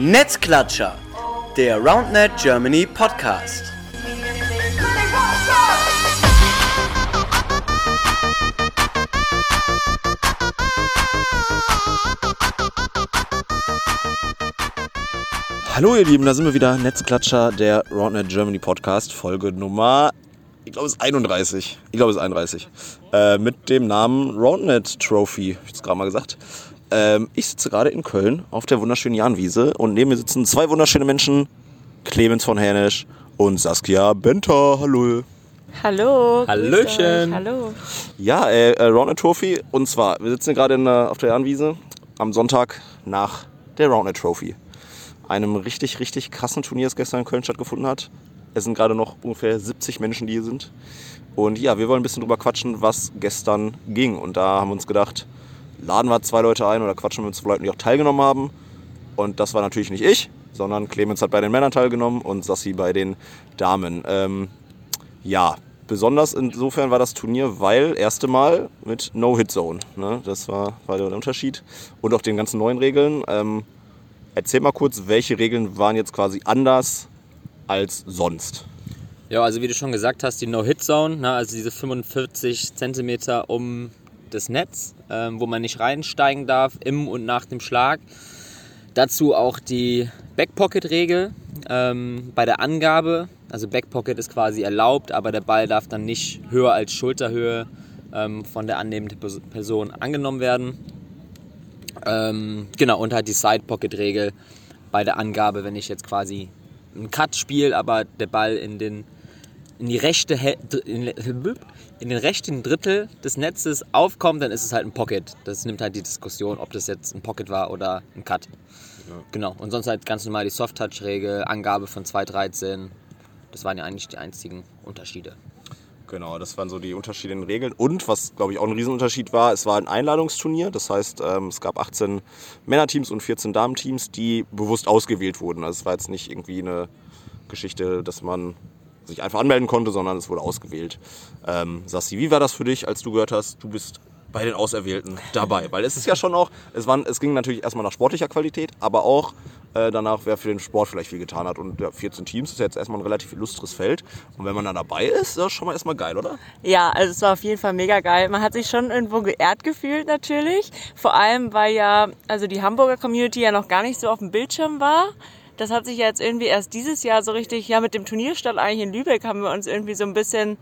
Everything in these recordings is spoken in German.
Netzklatscher, der RoundNet Germany Podcast. Hallo ihr Lieben, da sind wir wieder, Netzklatscher, der RoundNet Germany Podcast, Folge Nummer, ich glaube es ist 31, ich glaube es ist 31, äh, mit dem Namen RoundNet Trophy, ich jetzt gerade mal gesagt. Ähm, ich sitze gerade in Köln auf der wunderschönen Jahnwiese und neben mir sitzen zwei wunderschöne Menschen, Clemens von Hänisch und Saskia Benter, hallo. Hallo. Hallöchen. Hallo. Ja, äh, äh, RoundNet Trophy und zwar, wir sitzen gerade in, äh, auf der Jahnwiese am Sonntag nach der RoundNet Trophy. Einem richtig, richtig krassen Turnier, das gestern in Köln stattgefunden hat. Es sind gerade noch ungefähr 70 Menschen, die hier sind. Und ja, wir wollen ein bisschen drüber quatschen, was gestern ging. Und da haben wir uns gedacht, laden wir zwei Leute ein oder quatschen mit zwei Leuten, die auch teilgenommen haben. Und das war natürlich nicht ich, sondern Clemens hat bei den Männern teilgenommen und Sassi bei den Damen. Ähm, ja, besonders insofern war das Turnier, weil erste Mal mit No-Hit-Zone. Ne? Das war, war der Unterschied. Und auch den ganzen neuen Regeln. Ähm, erzähl mal kurz, welche Regeln waren jetzt quasi anders als sonst? Ja, also wie du schon gesagt hast, die No-Hit-Zone, ne, also diese 45 Zentimeter um das Netz, ähm, wo man nicht reinsteigen darf im und nach dem Schlag. Dazu auch die Backpocket-Regel ähm, bei der Angabe. Also Backpocket ist quasi erlaubt, aber der Ball darf dann nicht höher als Schulterhöhe ähm, von der annehmenden Pers- Person angenommen werden. Ähm, genau, und halt die Side-Pocket-Regel bei der Angabe, wenn ich jetzt quasi einen Cut spiele, aber der Ball in den in die rechte in, den rechten Drittel des Netzes aufkommt, dann ist es halt ein Pocket. Das nimmt halt die Diskussion, ob das jetzt ein Pocket war oder ein Cut. Genau. Und sonst halt ganz normal die Soft-Touch-Regel, Angabe von 2.13. Das waren ja eigentlich die einzigen Unterschiede. Genau, das waren so die Unterschiede in den Regeln. Und was, glaube ich, auch ein Riesenunterschied war, es war ein Einladungsturnier. Das heißt, ähm, es gab 18 Männerteams und 14 Damenteams, die bewusst ausgewählt wurden. Also es war jetzt nicht irgendwie eine Geschichte, dass man sich einfach anmelden konnte, sondern es wurde ausgewählt. Ähm, Sassi, wie war das für dich, als du gehört hast, du bist bei den Auserwählten dabei? Weil es ist ja schon auch, es, waren, es ging natürlich erstmal nach sportlicher Qualität, aber auch äh, danach, wer für den Sport vielleicht viel getan hat. Und ja, 14 Teams ist jetzt erstmal ein relativ illustres Feld. Und wenn man dann dabei ist, ist das schon mal erstmal geil, oder? Ja, also es war auf jeden Fall mega geil. Man hat sich schon irgendwo geehrt gefühlt natürlich. Vor allem, weil ja, also die Hamburger Community ja noch gar nicht so auf dem Bildschirm war. Das hat sich ja jetzt irgendwie erst dieses Jahr so richtig, ja mit dem Turnierstart eigentlich in Lübeck haben wir uns irgendwie so ein bisschen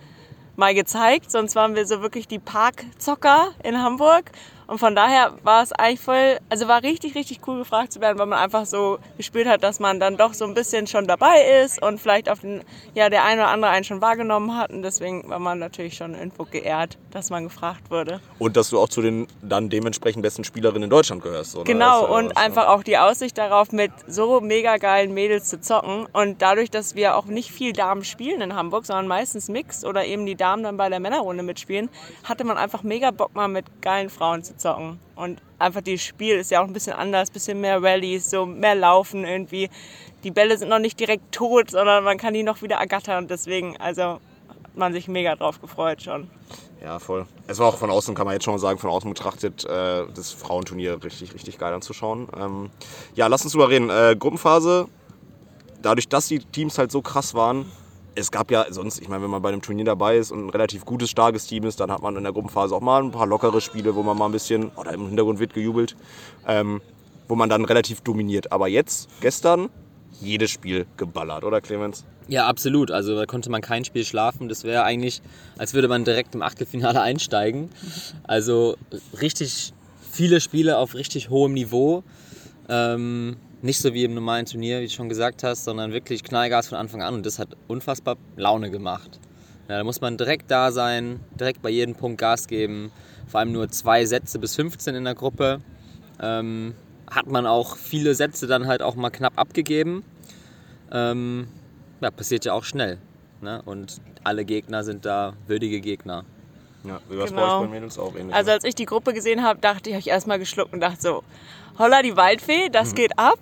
mal gezeigt. Sonst waren wir so wirklich die Parkzocker in Hamburg. Und von daher war es eigentlich voll, also war richtig, richtig cool gefragt zu werden, weil man einfach so gespürt hat, dass man dann doch so ein bisschen schon dabei ist und vielleicht auf den, ja, der eine oder andere einen schon wahrgenommen hat. Und deswegen war man natürlich schon irgendwo geehrt, dass man gefragt wurde. Und dass du auch zu den dann dementsprechend besten Spielerinnen in Deutschland gehörst. Oder? Genau, Das, äh, und das, einfach auch die Aussicht darauf, mit so mega geilen Mädels zu zocken. Und dadurch, dass wir auch nicht viel Damen spielen in Hamburg, sondern meistens Mixed oder eben die Damen dann bei der Männerrunde mitspielen, hatte man einfach mega Bock, mal mit geilen Frauen zu zocken. Und einfach das Spiel ist ja auch ein bisschen anders, bisschen mehr Rallyes, so mehr Laufen irgendwie. Die Bälle sind noch nicht direkt tot, sondern man kann die noch wieder ergattern. Und deswegen, also hat man sich mega drauf gefreut schon. Ja, voll. Es war auch von außen, kann man jetzt schon sagen, von außen betrachtet, äh, das Frauenturnier richtig, richtig geil anzuschauen. Ähm, ja, lass uns drüber reden. Äh, Gruppenphase, dadurch, dass die Teams halt so krass waren, es gab ja sonst, ich meine, wenn man bei einem Turnier dabei ist und ein relativ gutes, starkes Team ist, dann hat man in der Gruppenphase auch mal ein paar lockere Spiele, wo man mal ein bisschen, oder im Hintergrund wird gejubelt, ähm, wo man dann relativ dominiert. Aber jetzt, gestern, jedes Spiel geballert, oder Clemens? Ja, absolut. Also da konnte man kein Spiel schlafen. Das wäre eigentlich, als würde man direkt im Achtelfinale einsteigen. Also richtig viele Spiele auf richtig hohem Niveau. Ähm, nicht so wie im normalen Turnier, wie du schon gesagt hast, sondern wirklich Knallgas von Anfang an. Und das hat unfassbar Laune gemacht. Ja, da muss man direkt da sein, direkt bei jedem Punkt Gas geben. Vor allem nur zwei Sätze bis 15 in der Gruppe. Ähm, hat man auch viele Sätze dann halt auch mal knapp abgegeben. Ähm, ja, passiert ja auch schnell. Ne? Und alle Gegner sind da würdige Gegner. Ja, es Genau. bei Mädels auch ähnlich? Also ne? als ich die Gruppe gesehen habe, dachte ich, habe ich erstmal geschluckt und dachte so, holla die Waldfee, das geht ab.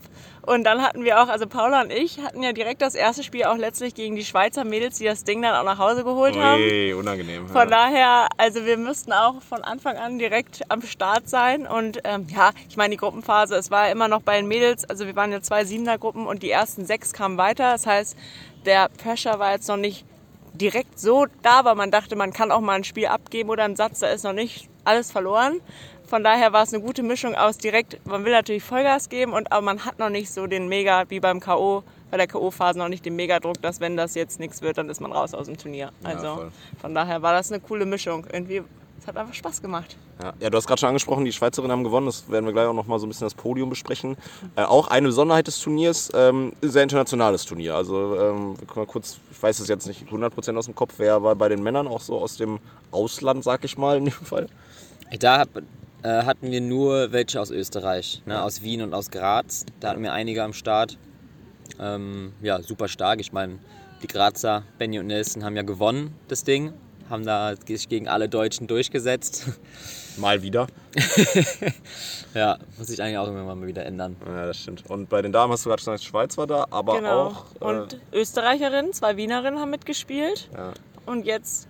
Und dann hatten wir auch, also Paula und ich hatten ja direkt das erste Spiel auch letztlich gegen die Schweizer Mädels, die das Ding dann auch nach Hause geholt haben. Ui, unangenehm. Von ja. daher, also wir müssten auch von Anfang an direkt am Start sein. Und ähm, ja, ich meine, die Gruppenphase, es war immer noch bei den Mädels, also wir waren ja zwei Siebener-Gruppen und die ersten sechs kamen weiter. Das heißt, der Pressure war jetzt noch nicht direkt so da, aber man dachte, man kann auch mal ein Spiel abgeben oder einen Satz, da ist noch nicht alles verloren. Von daher war es eine gute Mischung aus direkt, man will natürlich Vollgas geben, und, aber man hat noch nicht so den Mega, wie beim K.O., bei der K.O.-Phase noch nicht den Megadruck, dass wenn das jetzt nichts wird, dann ist man raus aus dem Turnier. Also voll. von daher war das eine coole Mischung. Irgendwie, es hat einfach Spaß gemacht. Ja, ja, du hast gerade schon angesprochen, die Schweizerinnen haben gewonnen. Das werden wir gleich auch noch mal so ein bisschen das Podium besprechen. Äh, auch eine Besonderheit des Turniers, ähm, sehr internationales Turnier. Also ähm, wir können mal kurz, ich weiß es jetzt nicht 100% aus dem Kopf, wer war bei den Männern auch so aus dem Ausland, sag ich mal in dem Fall. Da hab, äh, hatten wir nur welche aus Österreich, ne, aus Wien und aus Graz. Da hatten wir einige am Start. Ähm, ja, super stark. Ich meine, die Grazer, Benny und Nelson, haben ja gewonnen, das Ding. Haben da sich gegen alle Deutschen durchgesetzt. Mal wieder. ja, muss sich eigentlich auch irgendwann mal wieder ändern. Ja, das stimmt. Und bei den Damen hast du gerade gesagt, Schweiz war da, aber Genau. auch. äh, und Österreicherinnen, zwei Wienerinnen haben mitgespielt. ja. Und jetzt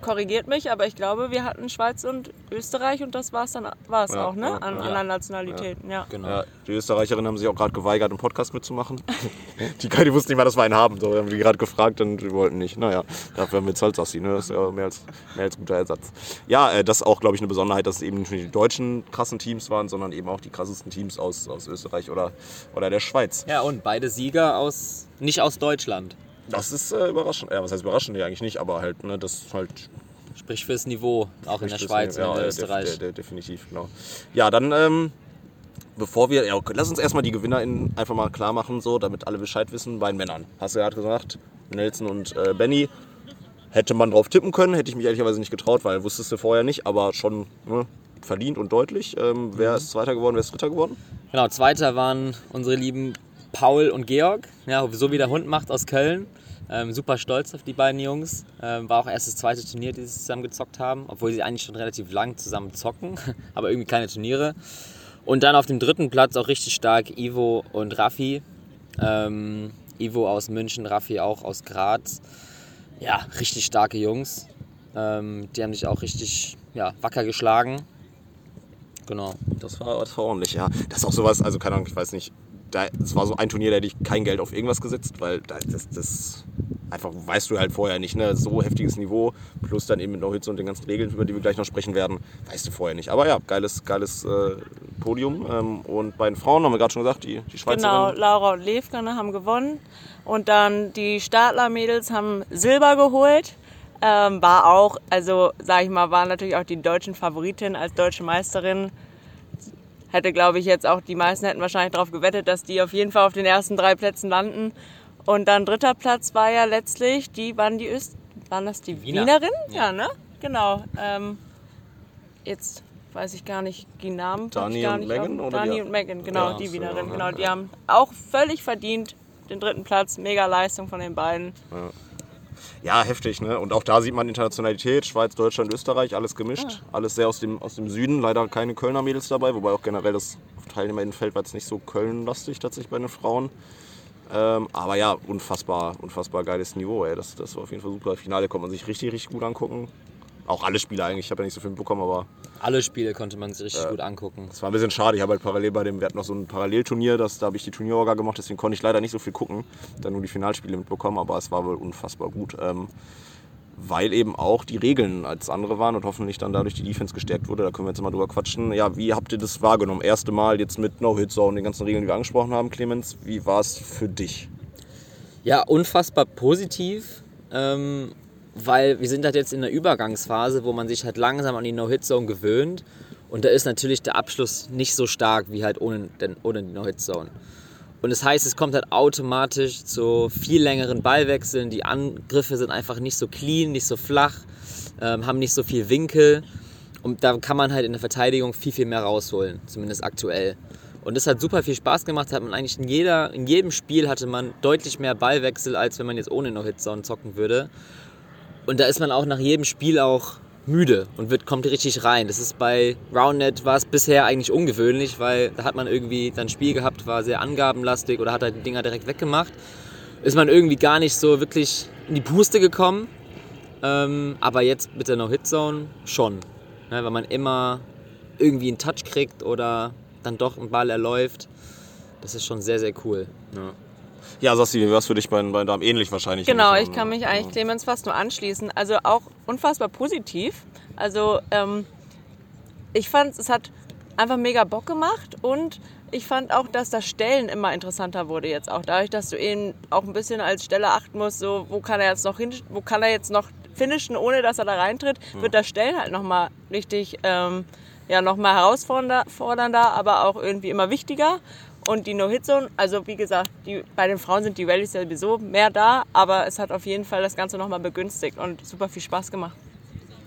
korrigiert mich, aber ich glaube, wir hatten Schweiz und Österreich und das war es dann war's Ja, auch, ne? ja, An ja. anderen Nationalitäten, ja. Genau. Ja, die Österreicherinnen haben sich auch gerade geweigert, im Podcast mitzumachen. die, die wussten nicht mal, dass wir einen haben. So, wir haben die gerade gefragt und die wollten nicht. Naja, dafür haben wir jetzt halt Sassi. Ne? Das ist ja mehr als, mehr als guter Ersatz. Ja, äh, das ist auch, glaube ich, eine Besonderheit, dass es eben nicht nur die deutschen krassen Teams waren, sondern eben auch die krassesten Teams aus, aus Österreich oder, oder der Schweiz. Ja, und beide Sieger aus, nicht aus Deutschland. Das ist äh, überraschend. Ja, was heißt überraschend? Nee, eigentlich nicht, aber halt, ne, das ist halt Sprich fürs Niveau, auch in der Schweiz ja, und in Österreich. def- de- definitiv, genau. Ja, dann, ähm, bevor wir, ja, okay, lass uns erstmal die GewinnerInnen einfach mal klar machen, so, damit alle Bescheid wissen, bei den Männern. Hast du ja gerade gesagt, Nelson und äh, Benny. Hätte man drauf tippen können, hätte ich mich ehrlicherweise nicht getraut, weil wusstest du vorher nicht, aber schon ne, verdient und deutlich. Ähm, wer ist Zweiter geworden, wer ist Dritter geworden? Genau, Zweiter waren unsere lieben Paul und Georg, ja, so wie der Hund macht aus Köln. Ähm, super stolz auf die beiden Jungs. Ähm, war auch erst das zweite Turnier, die sie zusammen gezockt haben, obwohl sie eigentlich schon relativ lang zusammen zocken, aber irgendwie keine Turniere. Und dann auf dem dritten Platz auch richtig stark Ivo und Raffi. Ähm, Ivo aus München, Raffi auch aus Graz. Ja, richtig starke Jungs. Ähm, die haben sich auch richtig ja, wacker geschlagen. Genau. Das war, das war ordentlich, ja. Das ist auch sowas, also keine Ahnung, ich weiß nicht. Da, das war so ein Turnier, da hätte ich kein Geld auf irgendwas gesetzt, weil da, das, das einfach weißt du halt vorher nicht, ne? So heftiges Niveau, plus dann eben mit No-Hits und den ganzen Regeln, über die wir gleich noch sprechen werden, weißt du vorher nicht. Aber ja, geiles, geiles äh, Podium. Ähm, und bei den Frauen haben wir gerade schon gesagt, die, die Genau, Schweizerinnen. Laura und Levkane haben gewonnen. Und dann die Stadler-Mädels haben Silber geholt. Ähm, war auch, also sag ich mal, waren natürlich auch die deutschen Favoritinnen als deutsche Meisterin. Hätte, glaube ich, jetzt auch die meisten hätten wahrscheinlich darauf gewettet, dass die auf jeden Fall auf den ersten drei Plätzen landen. Und dann dritter Platz war ja letztlich, die waren die Öst waren das die Wiener. Wienerin? Ja. Ja, ne? Genau. Ähm, jetzt weiß ich gar nicht die Namen. Dani und nicht Megan, oder Dani und Megan, genau, Ja, die so, Wienerin. ja, Genau, die ja. haben auch völlig verdient den dritten Platz. Mega Leistung von den beiden. Ja, heftig, ne? Und auch da sieht man Internationalität, Schweiz, Deutschland, Österreich, alles gemischt. Alles sehr aus dem, aus dem Süden, leider keine Kölner Mädels dabei, wobei auch generell das Teilnehmerinnenfeld war jetzt nicht so Köln-lastig tatsächlich bei den Frauen. Ähm, aber ja, unfassbar, unfassbar geiles Niveau, ey. Das, das war auf jeden Fall super. Finale konnte man sich richtig, richtig gut angucken. Auch alle Spiele eigentlich, ich habe ja nicht so viel mitbekommen, aber Alle Spiele konnte man sich richtig gut angucken. es war ein bisschen schade. Ich habe halt parallel bei dem, wir hatten noch so ein Parallelturnier, das, da habe ich die Turnierorga gemacht, deswegen konnte ich leider nicht so viel gucken. Dann nur die Finalspiele mitbekommen, aber es war wohl unfassbar gut. Ähm, weil eben auch die Regeln als andere waren und hoffentlich dann dadurch die Defense gestärkt wurde. Da können wir jetzt mal drüber quatschen. Ja, wie habt ihr das wahrgenommen? Erste Mal jetzt mit No-Hit-Zone und den ganzen Regeln, die wir angesprochen haben, Clemens. Wie war es für dich? Ja, unfassbar positiv, ähm, weil wir sind halt jetzt in der Übergangsphase, wo man sich halt langsam an die No-Hit-Zone gewöhnt. Und da ist natürlich der Abschluss nicht so stark wie halt ohne, ohne die No-Hit-Zone. Und das heißt, es kommt halt automatisch zu viel längeren Ballwechseln. Die Angriffe sind einfach nicht so clean, nicht so flach, ähm, haben nicht so viel Winkel. Und da kann man halt in der Verteidigung viel, viel mehr rausholen, zumindest aktuell. Und das hat super viel Spaß gemacht. Hat man eigentlich in, jeder, in jedem Spiel hatte man deutlich mehr Ballwechsel, als wenn man jetzt ohne No-Hit-Zone zocken würde. Und da ist man auch nach jedem Spiel auch müde und wird, kommt richtig rein. Das ist bei Roundnet war es bisher eigentlich ungewöhnlich, weil da hat man irgendwie dann ein Spiel gehabt, war sehr angabenlastig oder hat halt die Dinger direkt weggemacht. Ist man irgendwie gar nicht so wirklich in die Puste gekommen. Ähm, aber jetzt mit der No-Hit-Zone schon. Ne, weil man immer irgendwie einen Touch kriegt oder dann doch ein Ball erläuft. Das ist schon sehr, sehr cool. Ja, Sassi, wie war es für dich bei, bei Damen ähnlich wahrscheinlich? Genau, ich kann mich eigentlich Clemens fast nur anschließen. Also auch unfassbar positiv. Also ähm, ich fand, es hat einfach mega Bock gemacht und ich fand auch, dass das Stellen immer interessanter wurde jetzt auch. Dadurch, dass du eben auch ein bisschen als Stelle achten musst, so wo kann er jetzt noch hin, wo kann er jetzt noch finishen, ohne dass er da reintritt, wird das Stellen halt nochmal richtig, ähm, ja, nochmal herausfordernder, aber auch irgendwie immer wichtiger. Und die No-Hit-Zone, also wie gesagt, die, bei den Frauen sind die Rallyes ja sowieso mehr da, aber es hat auf jeden Fall das Ganze nochmal begünstigt und super viel Spaß gemacht.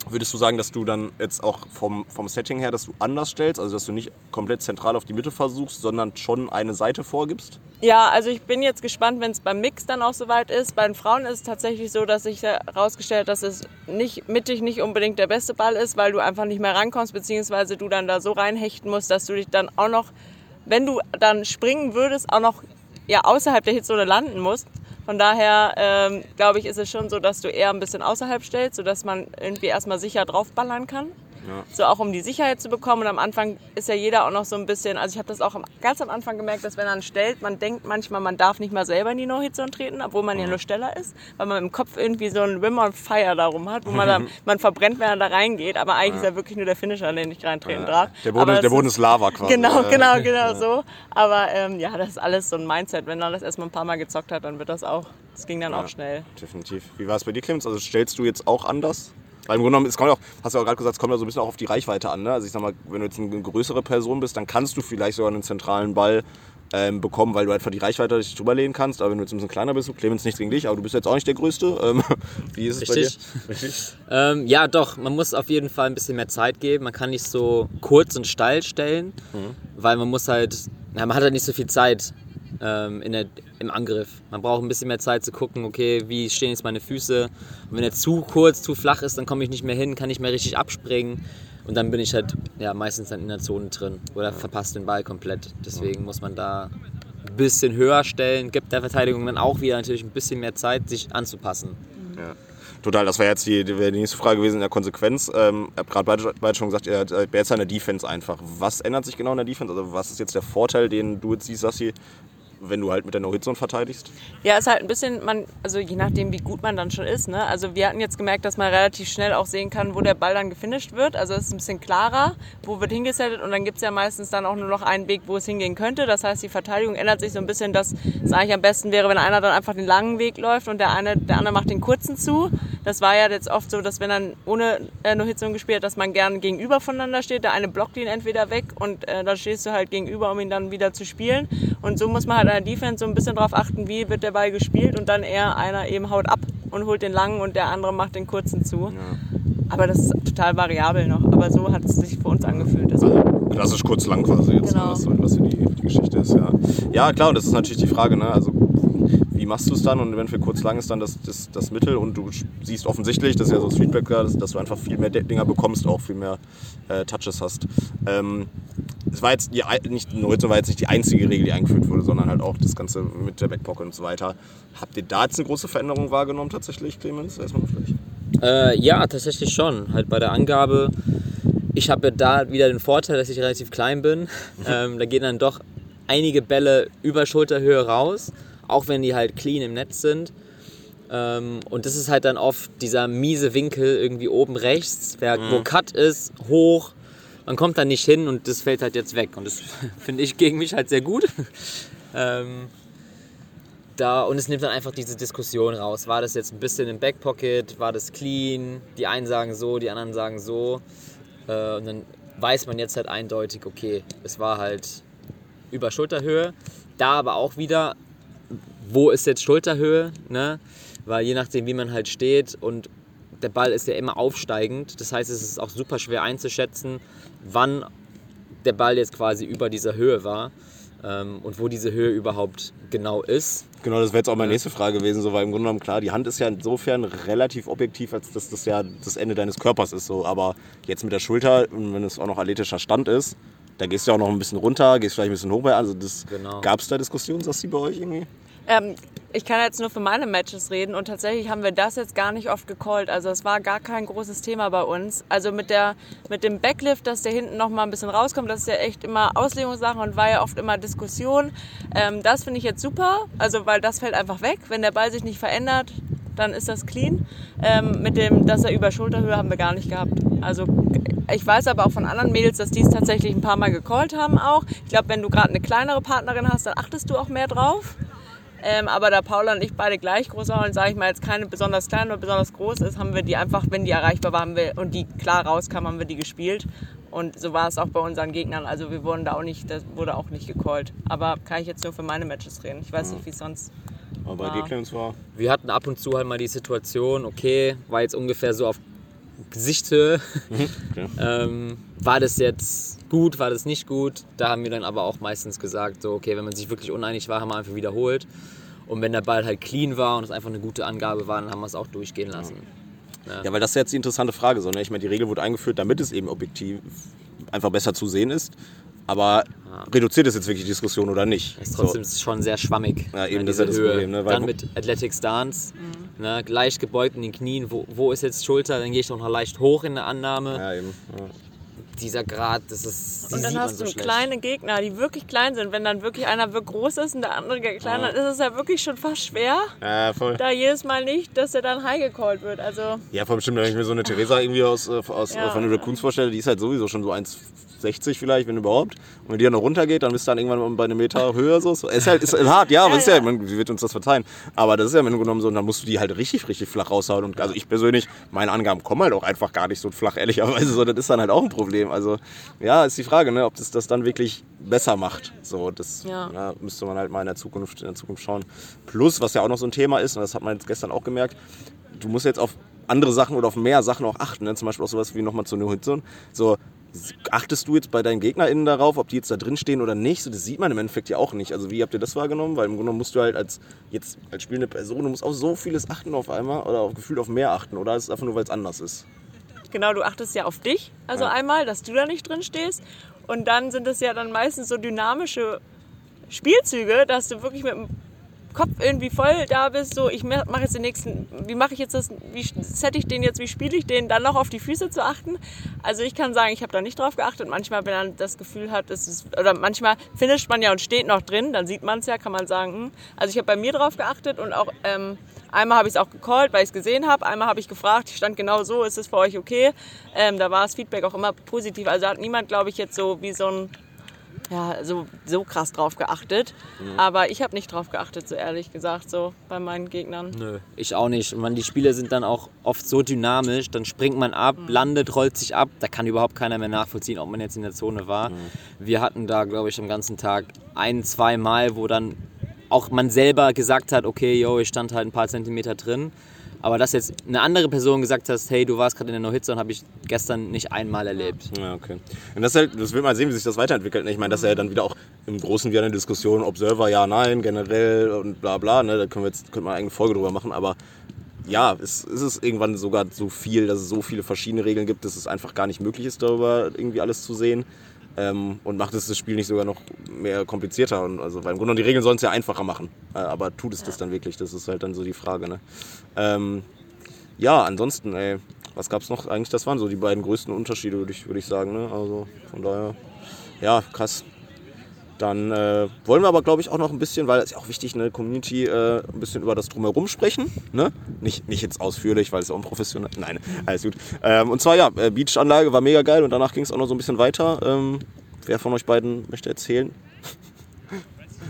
Würdest du sagen, dass du dann jetzt auch vom, vom Setting her, dass du anders stellst, also dass du nicht komplett zentral auf die Mitte versuchst, sondern schon eine Seite vorgibst? Ja, also ich bin jetzt gespannt, wenn es beim Mix dann auch soweit ist. Bei den Frauen ist es tatsächlich so, dass sich herausgestellt hat, dass es nicht mittig nicht unbedingt der beste Ball ist, weil du einfach nicht mehr rankommst, beziehungsweise du dann da so reinhechten musst, dass du dich dann auch noch, wenn du dann springen würdest, auch noch ja, außerhalb der Hitzone landen musst. Von daher ähm, glaube ich, ist es schon so, dass du eher ein bisschen außerhalb stellst, sodass man irgendwie erstmal sicher draufballern kann. So auch um die Sicherheit zu bekommen. Und am Anfang ist ja jeder auch noch so ein bisschen, also ich habe das auch ganz am Anfang gemerkt, dass wenn man stellt, man denkt manchmal, man darf nicht mal selber in die No-Hit-Zone treten, obwohl man ja nur Steller ist, weil man im Kopf irgendwie so ein Rim on Fire darum hat, wo man dann, man verbrennt, wenn er da reingeht. Aber eigentlich ist er wirklich nur der Finisher, den ich reintreten darf. Der Boden, der das Boden ist Lava quasi. Genau, genau, genau so. Aber ähm, ja, das ist alles so ein Mindset. Wenn man das erstmal ein paar Mal gezockt hat, dann wird das auch, das ging dann auch schnell. Definitiv. Wie war es bei dir, Clemens? Also stellst du jetzt auch anders? Weil im Grunde genommen, es kommt auch, hast du ja auch gerade gesagt, es kommt ja so ein bisschen auch auf die Reichweite an. Ne? Also ich sag mal, wenn du jetzt eine größere Person bist, dann kannst du vielleicht sogar einen zentralen Ball ähm, bekommen, weil du einfach die Reichweite dich drüberlehnen kannst. Aber wenn du jetzt ein bisschen kleiner bist, Clemens nichts gegen dich, aber du bist jetzt auch nicht der Größte. Ähm, wie ist es Richtig. bei dir? Ähm, ja, doch, man muss auf jeden Fall ein bisschen mehr Zeit geben. Man kann nicht so kurz und steil stellen, weil man muss halt, na, man hat halt nicht so viel Zeit ähm, in der, im Angriff. Man braucht ein bisschen mehr Zeit zu gucken, okay, wie stehen jetzt meine Füße. Und wenn er zu kurz, zu flach ist, dann komme ich nicht mehr hin, kann nicht mehr richtig abspringen. Und dann bin ich halt ja, meistens dann in der Zone drin oder verpasst den Ball komplett. Deswegen muss man da ein bisschen höher stellen, gibt der Verteidigung dann auch wieder natürlich ein bisschen mehr Zeit, sich anzupassen. Ja. Total, das wäre jetzt die, die, nächste Frage gewesen in der Konsequenz. Ähm, ihr habt gerade beide, schon gesagt, ihr habt äh, jetzt an der Defense einfach. Was ändert sich genau in der Defense? Also was ist jetzt der Vorteil, den du jetzt siehst, Sassi, wenn du halt mit der No-Hit-Zone verteidigst? Ja, ist halt ein bisschen, man, also je nachdem, wie gut man dann schon ist. Ne? Also wir hatten jetzt gemerkt, dass man relativ schnell auch sehen kann, wo der Ball dann gefinisht wird. Also es ist ein bisschen klarer, wo wird hingesettet und dann gibt es ja meistens dann auch nur noch einen Weg, wo es hingehen könnte. Das heißt, die Verteidigung ändert sich so ein bisschen, dass es eigentlich am besten wäre, wenn einer dann einfach den langen Weg läuft und der eine, der andere macht den kurzen zu. Das war ja jetzt oft so, dass wenn dann ohne äh, No-Hit-Zone gespielt hat, dass man gern gegenüber voneinander steht. Der eine blockt ihn entweder weg und äh, dann stehst du halt gegenüber, um ihn dann wieder zu spielen. Und so muss man halt an der Defense so ein bisschen drauf achten, wie wird der Ball gespielt und dann eher einer eben haut ab und holt den langen und der andere macht den kurzen zu. Aber das ist total variabel noch. Aber so hat es sich für uns angefühlt. Also, Klassisch kurz lang quasi jetzt, Genau. was, was die, die Geschichte ist, ja. Ja, klar, und das ist natürlich die Frage, ne? Also wie machst du es dann und wenn für kurz lang ist dann das, das, das Mittel und du siehst offensichtlich, das ist ja so Streetbacker, dass, dass du einfach viel mehr Dinger bekommst, auch viel mehr äh, Touches hast. Ähm, es war jetzt die, nicht, war jetzt nicht die einzige Regel, die eingeführt wurde, sondern halt auch das Ganze mit der Backpocket und so weiter. Habt ihr da jetzt eine große Veränderung wahrgenommen tatsächlich, Clemens? Erstmal vielleicht. Äh, ja, tatsächlich schon. Halt bei der Angabe. Ich habe da wieder den Vorteil, dass ich relativ klein bin. Ähm, da gehen dann doch einige Bälle über Schulterhöhe raus, auch wenn die halt clean im Netz sind. Ähm, und das ist halt dann oft dieser miese Winkel irgendwie oben rechts, wer, wo Cut ist, hoch. Man kommt da nicht hin und das fällt halt jetzt weg. Und das finde ich gegen mich halt sehr gut. ähm, da, und es nimmt dann einfach diese Diskussion raus. War das jetzt ein bisschen im Backpocket? War das clean? Die einen sagen so, die anderen sagen so. Äh, und dann weiß man jetzt halt eindeutig, okay, es war halt über Schulterhöhe. Da aber auch wieder, wo ist jetzt Schulterhöhe? Ne? Weil je nachdem, wie man halt steht und der Ball ist ja immer aufsteigend. Das heißt, es ist auch super schwer einzuschätzen, wann der Ball jetzt quasi über dieser Höhe war. ähm, und wo diese Höhe überhaupt genau ist. Genau, das wäre jetzt auch meine nächste Frage gewesen, so, weil im Grunde genommen klar, die Hand ist ja insofern relativ objektiv, als dass das ja das Ende deines Körpers ist, so, aber jetzt mit der Schulter, und wenn es auch noch athletischer Stand ist, da gehst du ja auch noch ein bisschen runter, gehst vielleicht ein bisschen hoch, bei- also das, Genau. gab es da Diskussionen, sagst du bei euch irgendwie? Ähm, ich kann jetzt nur für meine Matches reden und tatsächlich haben wir das jetzt gar nicht oft gecallt. Also es war gar kein großes Thema bei uns. Also mit der mit dem Backlift, dass der hinten noch mal ein bisschen rauskommt, das ist ja echt immer Auslegungssache und war ja oft immer Diskussion. Ähm, das finde ich jetzt super, also weil das fällt einfach weg. Wenn der Ball sich nicht verändert, dann ist das clean. Ähm, mit dem, dass er über Schulterhöhe haben wir gar nicht gehabt. Also ich weiß aber auch von anderen Mädels, dass die es tatsächlich ein paar Mal gecallt haben auch. Ich glaube, wenn du gerade eine kleinere Partnerin hast, dann achtest du auch mehr drauf. Ähm, aber da Paula und ich beide gleich groß waren und sage ich mal jetzt keine besonders klein oder besonders groß ist, haben wir die einfach, wenn die erreichbar waren wir, und die klar rauskam, haben wir die gespielt. Und so war es auch bei unseren Gegnern. Also wir wurden da auch nicht, das wurde auch nicht gecallt. Aber kann ich jetzt nur für meine Matches reden. Ich weiß nicht, wie es sonst. Aber bei dir, Clemens, war... Wir hatten ab und zu halt mal die Situation, okay, war jetzt ungefähr so auf Gesichtshöhe. okay. ähm, war das jetzt gut, war das nicht gut? Da haben wir dann aber auch meistens gesagt, so, okay, wenn man sich wirklich uneinig war, haben wir einfach wiederholt. Und wenn der Ball halt clean war und es einfach eine gute Angabe war, dann haben wir es auch durchgehen lassen. Ja, weil das ist jetzt die interessante Frage. So, ne? Ich meine, die Regel wurde eingeführt, damit es eben objektiv einfach besser zu sehen ist. Aber reduziert es jetzt wirklich die Diskussion oder nicht? Ist trotzdem schon sehr schwammig. Ja, eben, das ist ja das Problem, ne, weil Dann mit Athletic Stance, ne, leicht gebeugt in den Knien. Wo, wo ist jetzt Schulter? Dann gehe ich noch leicht hoch in der Annahme. Ja, eben. Ja. Dieser Grad, das ist. die Und dann hast so du schlecht. kleine Gegner, die wirklich klein sind. Wenn dann wirklich einer wirklich groß ist und der andere klein, dann ist es ja wirklich schon fast schwer, Ja, voll. da jedes Mal nicht, dass er dann high gecallt wird. Also Ja, voll bestimmt, wenn ich mir so eine Theresa irgendwie aus, äh, aus Ja. von den Raccoons vorstelle, die ist halt sowieso schon so 1,60 vielleicht, wenn überhaupt. Und wenn die dann noch runtergeht, dann bist du dann irgendwann bei einem Meter Höhe so. so. Ist halt ist halt hart, ja, aber Ja, ist ja, ja. man, sie wird uns das verzeihen. Aber das ist ja im Grunde genommen so, und dann musst du die halt richtig, richtig flach raushauen. Und also ich persönlich, meine Angaben kommen halt auch einfach gar nicht so flach, ehrlicherweise, so, das ist dann halt auch ein Problem. Also ja, ist die Frage, ne, ob das das dann wirklich besser macht. So, das Ja. ja, müsste man halt mal in der Zukunft, in der Zukunft schauen. Plus, was ja auch noch so ein Thema ist, und das hat man jetzt gestern auch gemerkt, du musst jetzt auf andere Sachen oder auf mehr Sachen auch achten. Ne? Zum Beispiel auch sowas wie nochmal zur No-Hit-Zone. So, achtest du jetzt bei deinen GegnerInnen darauf, ob die jetzt da drin stehen oder nicht? So, das sieht man im Endeffekt ja auch nicht. Also wie habt ihr das wahrgenommen? Weil im Grunde genommen musst du halt als jetzt als spielende Person, du musst auf so vieles achten auf einmal oder auf gefühlt auf mehr achten. Oder ist es einfach nur, weil es anders ist? Genau, du achtest ja auf dich, also Ja. einmal, dass du da nicht drin stehst. Und dann sind es ja dann meistens so dynamische Spielzüge, dass du wirklich mit dem Kopf irgendwie voll da bist, so ich mache jetzt den nächsten, wie mache ich jetzt das, wie set ich den jetzt, wie spiele ich den, dann noch auf die Füße zu achten. Also ich kann sagen, ich habe da nicht drauf geachtet. Manchmal, wenn man das Gefühl hat, es ist, oder manchmal finisht man ja und steht noch drin, dann sieht man es ja, kann man sagen. Hm. Also ich habe bei mir drauf geachtet und auch ähm, einmal habe ich es auch gecallt, weil ich es gesehen habe. Einmal habe ich gefragt, ich stand genau so, ist es für euch okay? Ähm, da war das Feedback auch immer positiv. Also hat niemand, glaube ich, jetzt so wie so ein ja, so, so krass drauf geachtet. Aber ich habe nicht drauf geachtet, so ehrlich gesagt, so bei meinen Gegnern. Nö, ich auch nicht. Man, die Spiele sind dann auch oft so dynamisch, dann springt man ab, landet, rollt sich ab. Da kann überhaupt keiner mehr nachvollziehen, ob man jetzt in der Zone war. Wir hatten da, glaube ich, am ganzen Tag ein, zwei Mal, wo dann auch man selber gesagt hat, okay, yo, ich stand halt ein paar Zentimeter drin. Aber dass jetzt eine andere Person gesagt hat, hey, du warst gerade in der No-Hit-Zone, habe ich gestern nicht einmal erlebt. Ja, okay. Und das, halt, das will man sehen, wie sich das weiterentwickelt. ne? Ich meine, das ist ja dann wieder auch im Großen wieder eine Diskussion, Observer, ja, nein, generell und bla bla. Ne? Da können wir jetzt könnte man eine eigene Folge drüber machen, aber ja, es, es ist irgendwann sogar so viel, dass es so viele verschiedene Regeln gibt, dass es einfach gar nicht möglich ist, darüber irgendwie alles zu sehen. Ähm, und macht es das Spiel nicht sogar noch mehr komplizierter. Und also, weil im Grunde genommen die Regeln sollen es ja einfacher machen. Äh, aber tut es das dann wirklich? Das ist halt dann so die Frage. Ne? Ähm, ja, ansonsten, ey, was gab's noch? Eigentlich, das waren so die beiden größten Unterschiede, würde ich, würd ich sagen. Ne? Also von daher, ja, krass. Dann äh, wollen wir aber, glaube ich, auch noch ein bisschen, weil es ja auch wichtig, eine Community, äh, ein bisschen über das Drumherum sprechen. Ne? Nicht, nicht jetzt ausführlich, weil es ja unprofessionell Nein, alles gut. Ähm, und zwar, ja, äh, Beachanlage war mega geil und danach ging es auch noch so ein bisschen weiter. Ähm, wer von euch beiden möchte erzählen?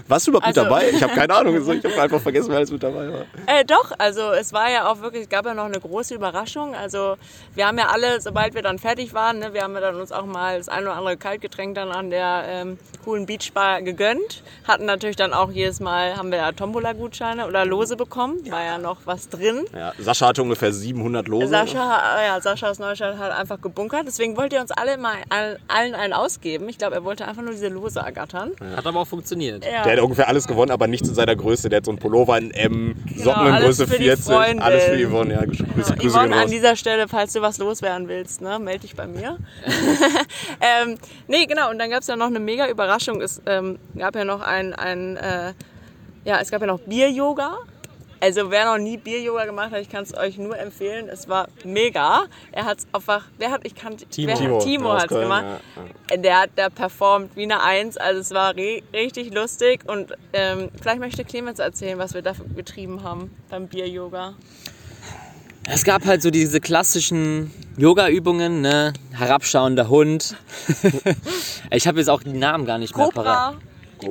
Warst du überhaupt Also- mit dabei? Ich habe keine Ahnung. Ich habe einfach vergessen, wer alles mit dabei war. Äh, doch, also es war ja auch wirklich, es gab ja noch eine große Überraschung. Also wir haben ja alle, sobald wir dann fertig waren, ne, wir haben ja dann uns auch mal das ein oder andere Kaltgetränk dann an der ähm, coolen Beachbar gegönnt. Hatten natürlich dann auch jedes Mal, haben wir ja Tombola-Gutscheine oder Lose bekommen. War ja noch was drin. Ja, Sascha hatte ungefähr 700 Lose. Sascha, äh, ja, Sascha aus Neustadt hat einfach gebunkert. Deswegen wollte er uns alle mal all- allen einen ausgeben. Ich glaube, er wollte einfach nur diese Lose ergattern. Hat aber auch funktioniert. Ja. Der ungefähr alles gewonnen, aber nichts in seiner Größe. Der hat so einen Pullover in M, Socken in alles Größe für die 40. Freundin. Alles für Yvonne, ja. Grüße, Grüße Yvonne, an dieser Stelle, falls du was loswerden willst, ne, melde dich bei mir. ähm, nee, genau. Und dann gab es ja noch eine mega Überraschung. Es ähm, gab ja noch ein, ein äh, ja, es gab ja noch Bier-Yoga. Also wer noch nie Bier-Yoga gemacht hat, ich kann es euch nur empfehlen. Es war mega. Er hat es einfach, wer hat, ich kann, Timo. wer, Timo, Timo hat es gemacht. ja, Der hat da performt wie eine Eins. Also es war richtig lustig. Und ähm, vielleicht möchte Clemens erzählen, was wir da getrieben haben beim Bier-Yoga. Es gab halt so diese klassischen Yoga-Übungen, ne? Herabschauender Hund. ich habe jetzt auch die Namen gar nicht mehr parat.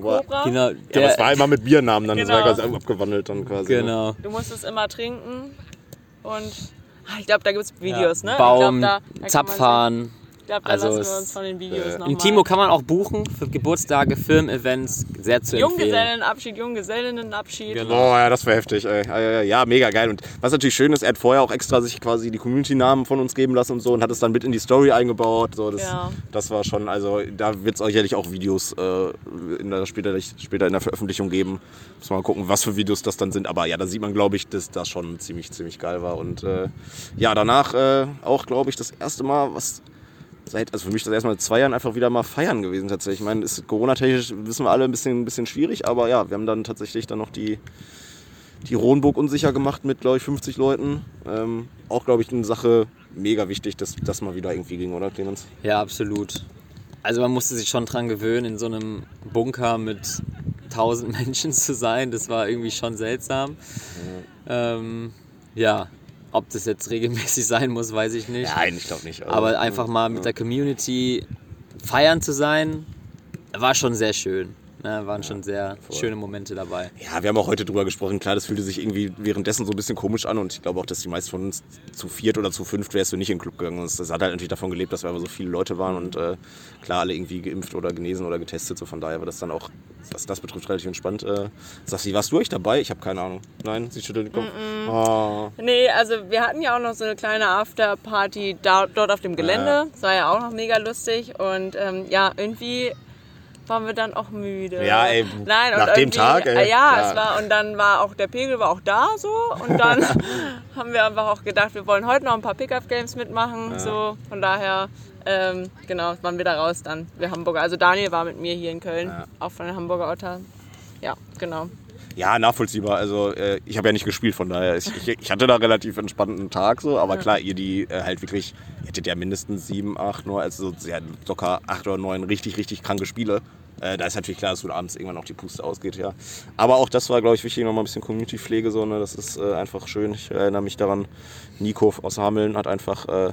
Cobra. Genau, Ja, aber es war der, immer mit Biernamen dann. Das war Genau. ganz abgewandelt dann quasi. ne? genau. Du musst es immer trinken und ah, ich glaube, da gibt es Videos, ne? Baum, ich glaub, da, da kann glaube, da Also lassen wir uns von den Videos äh, nochmal. Im Timo kann man auch buchen für Geburtstage, Firmen-Events. Sehr zu empfehlen. Junggesellenabschied, Junggesellinnenabschied. Genau. Ja, das war heftig. Ey. Ja, mega geil. Und was natürlich schön ist, er hat vorher auch extra sich quasi die Community-Namen von uns geben lassen und so und hat es dann mit in die Story eingebaut. So, das, Ja. das war schon, also da wird es sicherlich auch Videos äh, in der, später, später in der Veröffentlichung geben. Muss mal gucken, was für Videos das dann sind. Aber ja, da sieht man, glaube ich, dass das schon ziemlich, ziemlich geil war. Und äh, ja, danach äh, auch, glaube ich, das erste Mal, was seit, also für mich das erste Mal seit zwei Jahren einfach wieder mal feiern gewesen tatsächlich. Ich meine, ist Corona-technisch, wissen wir alle, ein bisschen, ein bisschen schwierig, aber ja, wir haben dann tatsächlich dann noch die, die Rohnburg unsicher gemacht mit, glaube ich, 50 Leuten. Ähm, auch, glaube ich, eine Sache mega wichtig, dass das mal wieder irgendwie ging, oder Clemens? Ja, absolut. Also man musste sich schon dran gewöhnen, in so einem Bunker mit 1000 Menschen zu sein. Das war irgendwie schon seltsam. Ähm, ja, ob das jetzt regelmäßig sein muss, weiß ich nicht. Nein, ich glaube nicht. Also, Aber einfach mal mit der Community feiern zu sein, war schon sehr schön. Ne, waren schon sehr schöne Momente dabei. Ja, wir haben auch heute drüber gesprochen. Klar, das fühlte sich irgendwie währenddessen so ein bisschen komisch an und ich glaube auch, dass die meisten von uns zu viert oder zu fünft wärst du nicht in den Club gegangen. Das das hat halt natürlich davon gelebt, dass wir aber so viele Leute waren und äh, klar alle irgendwie geimpft oder genesen oder getestet. So von daher war das dann auch, was das betrifft, relativ entspannt. Äh, Sassi, warst du euch dabei? Ich habe keine Ahnung. Nein, sie schüttelt den Kopf. Ah. Nee, also wir hatten ja auch noch so eine kleine Afterparty da, dort auf dem Gelände. Ja. Das war ja auch noch mega lustig. Und ähm, ja, irgendwie waren wir dann auch müde. Ja, ey, Nein, nach dem Tag, ey, ja, ja. es war und dann war auch der Pegel war auch da so und dann haben wir einfach auch gedacht, wir wollen heute noch ein paar Pickup Games mitmachen, so von daher ähm, genau, waren wir da raus dann, wir Hamburger. Also Daniel war mit mir hier in Köln, Ja. auch von den Hamburger Otter. Ja, genau. Ja, nachvollziehbar. Also äh, ich habe ja nicht gespielt, von daher. Ich, ich, ich hatte da relativ entspannten Tag so, aber klar, ihr die äh, halt wirklich, ihr hättet ja mindestens sieben, acht, neun, also so, ja, locker acht oder neun richtig, richtig kranke Spiele. Äh, da ist natürlich klar, dass du abends irgendwann auch die Puste ausgeht, ja. Aber auch das war, glaube ich, wichtig, nochmal ein bisschen Community-Pflege, so, ne? Das ist äh, einfach schön. Ich erinnere mich daran, Nico aus Hameln hat einfach äh,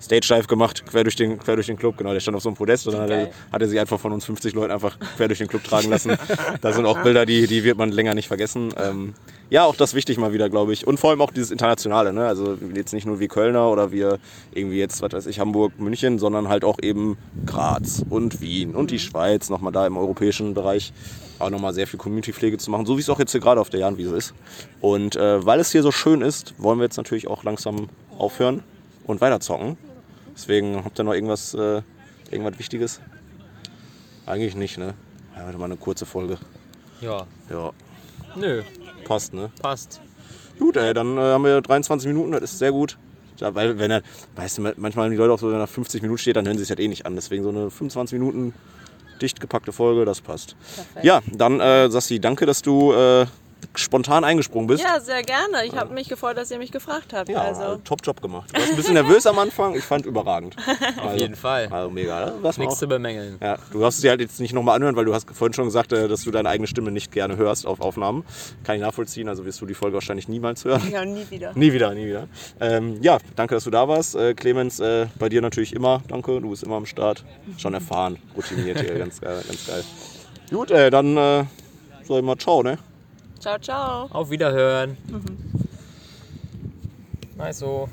Stage Dive gemacht, quer durch, den, quer durch den Club. Genau, der stand auf so einem Podest und dann hat er, hat er sich einfach von uns 50 Leuten einfach quer durch den Club tragen lassen. da sind auch Bilder, die, die wird man länger nicht vergessen. Ähm, ja, auch das wichtig mal wieder, glaube ich. Und vor allem auch dieses Internationale. Ne? Also jetzt nicht nur wir Kölner oder wir irgendwie jetzt, was weiß ich, Hamburg, München, sondern halt auch eben Graz und Wien und die Schweiz, nochmal da im europäischen Bereich auch nochmal sehr viel Community-Pflege zu machen, so wie es auch jetzt hier gerade auf der Jahnwiese ist. Und äh, weil es hier so schön ist, wollen wir jetzt natürlich auch langsam aufhören und weiterzocken. Deswegen habt ihr noch irgendwas, äh, irgendwas Wichtiges? Eigentlich nicht, ne? Ja, heute mal eine kurze Folge. Ja, Ja, nö, passt, ne? passt. Gut, ey, dann äh, haben wir 23 Minuten, das ist sehr gut. Ja, weil, wenn er, weißt du, manchmal haben die Leute auch so, wenn er nach 50 Minuten steht, dann hören sie sich halt eh nicht an. Deswegen so eine 25 Minuten dicht gepackte Folge, das passt. Ja, dann, äh, Sassi, danke, dass du äh, spontan eingesprungen bist. Ja, sehr gerne. Ich habe mich gefreut, dass ihr mich gefragt habt. Ja, also. top Job gemacht. Du warst ein bisschen nervös am Anfang, ich fand überragend. Auf jeden Fall. Also mega, ne? Was Nichts zu bemängeln. Ja, du darfst es dir halt jetzt nicht nochmal anhören, weil du hast vorhin schon gesagt, äh, dass du deine eigene Stimme nicht gerne hörst auf Aufnahmen. Kann ich nachvollziehen, also wirst du die Folge wahrscheinlich niemals hören. Ja, nie wieder. Nie wieder, nie wieder. Ähm, ja, danke, dass du da warst. Äh, Clemens, äh, bei dir natürlich immer. Danke, du bist immer am Start. Schon erfahren, routiniert hier, ganz geil, ganz geil. Gut, äh, dann äh, sag ich mal ciao, ne? Ciao, ciao. Auf Wiederhören. Nice so.